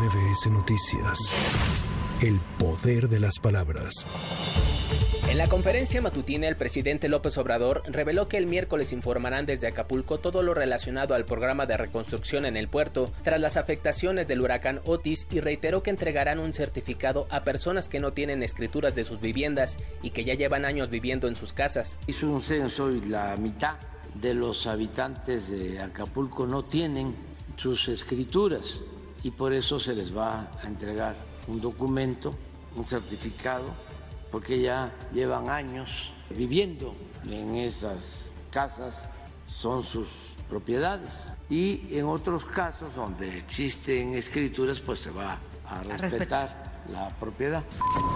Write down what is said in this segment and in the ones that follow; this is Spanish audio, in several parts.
MBS Noticias. El poder de las palabras. En la conferencia matutina, el presidente López Obrador reveló que el miércoles informarán desde Acapulco todo lo relacionado al programa de reconstrucción en el puerto tras las afectaciones del huracán Otis y reiteró que entregarán un certificado a personas que no tienen escrituras de sus viviendas y que ya llevan años viviendo en sus casas. Hizo un censo y la mitad de los habitantes de Acapulco no tienen sus escrituras y por eso se les va a entregar un documento, un certificado porque ya llevan años viviendo en esas casas, son sus propiedades. Y en otros casos donde existen escrituras, pues se va a respetar la propiedad.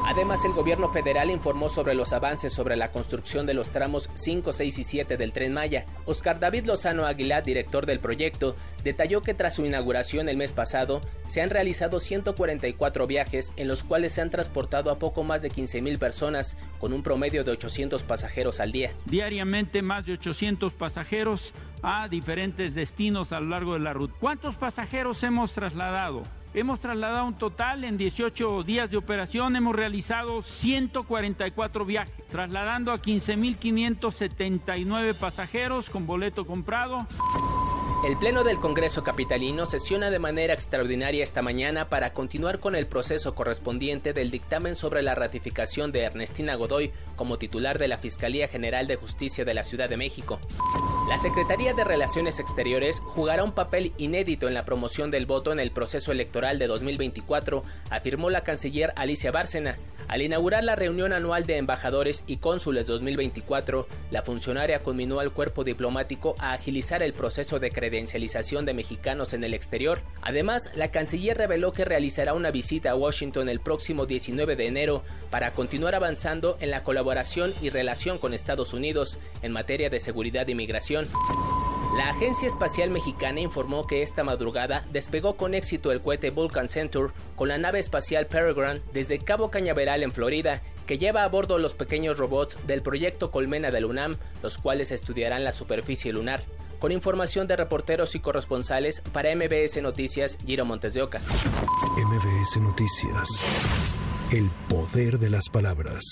Además, el gobierno federal informó sobre los avances sobre la construcción de los tramos 5, 6 y 7 del tren Maya. Oscar David Lozano Aguilar, director del proyecto, detalló que tras su inauguración el mes pasado se han realizado 144 viajes en los cuales se han transportado a poco más de 15 mil personas con un promedio de 800 pasajeros al día. Diariamente más de 800 pasajeros a diferentes destinos a lo largo de la ruta. ¿Cuántos pasajeros hemos trasladado? Hemos trasladado un total en 18 días de operación, hemos realizado 144 viajes, trasladando a 15.579 pasajeros con boleto comprado. El Pleno del Congreso Capitalino sesiona de manera extraordinaria esta mañana para continuar con el proceso correspondiente del dictamen sobre la ratificación de Ernestina Godoy como titular de la Fiscalía General de Justicia de la Ciudad de México. La Secretaría de Relaciones Exteriores jugará un papel inédito en la promoción del voto en el proceso electoral de 2024, afirmó la canciller Alicia Bárcena. Al inaugurar la reunión anual de embajadores y cónsules 2024, la funcionaria conminó al cuerpo diplomático a agilizar el proceso de credencialización de mexicanos en el exterior. Además, la canciller reveló que realizará una visita a Washington el próximo 19 de enero para continuar avanzando en la colaboración y relación con Estados Unidos en materia de seguridad e La Agencia Espacial Mexicana informó que esta madrugada despegó con éxito el cohete Vulcan Centaur con la nave espacial Peregrine desde Cabo Cañaveral en Florida, que lleva a bordo los pequeños robots del proyecto Colmena del UNAM, los cuales estudiarán la superficie lunar. Con información de reporteros y corresponsales para MBS Noticias, Giro Montes de Oca. MBS Noticias. El poder de las palabras.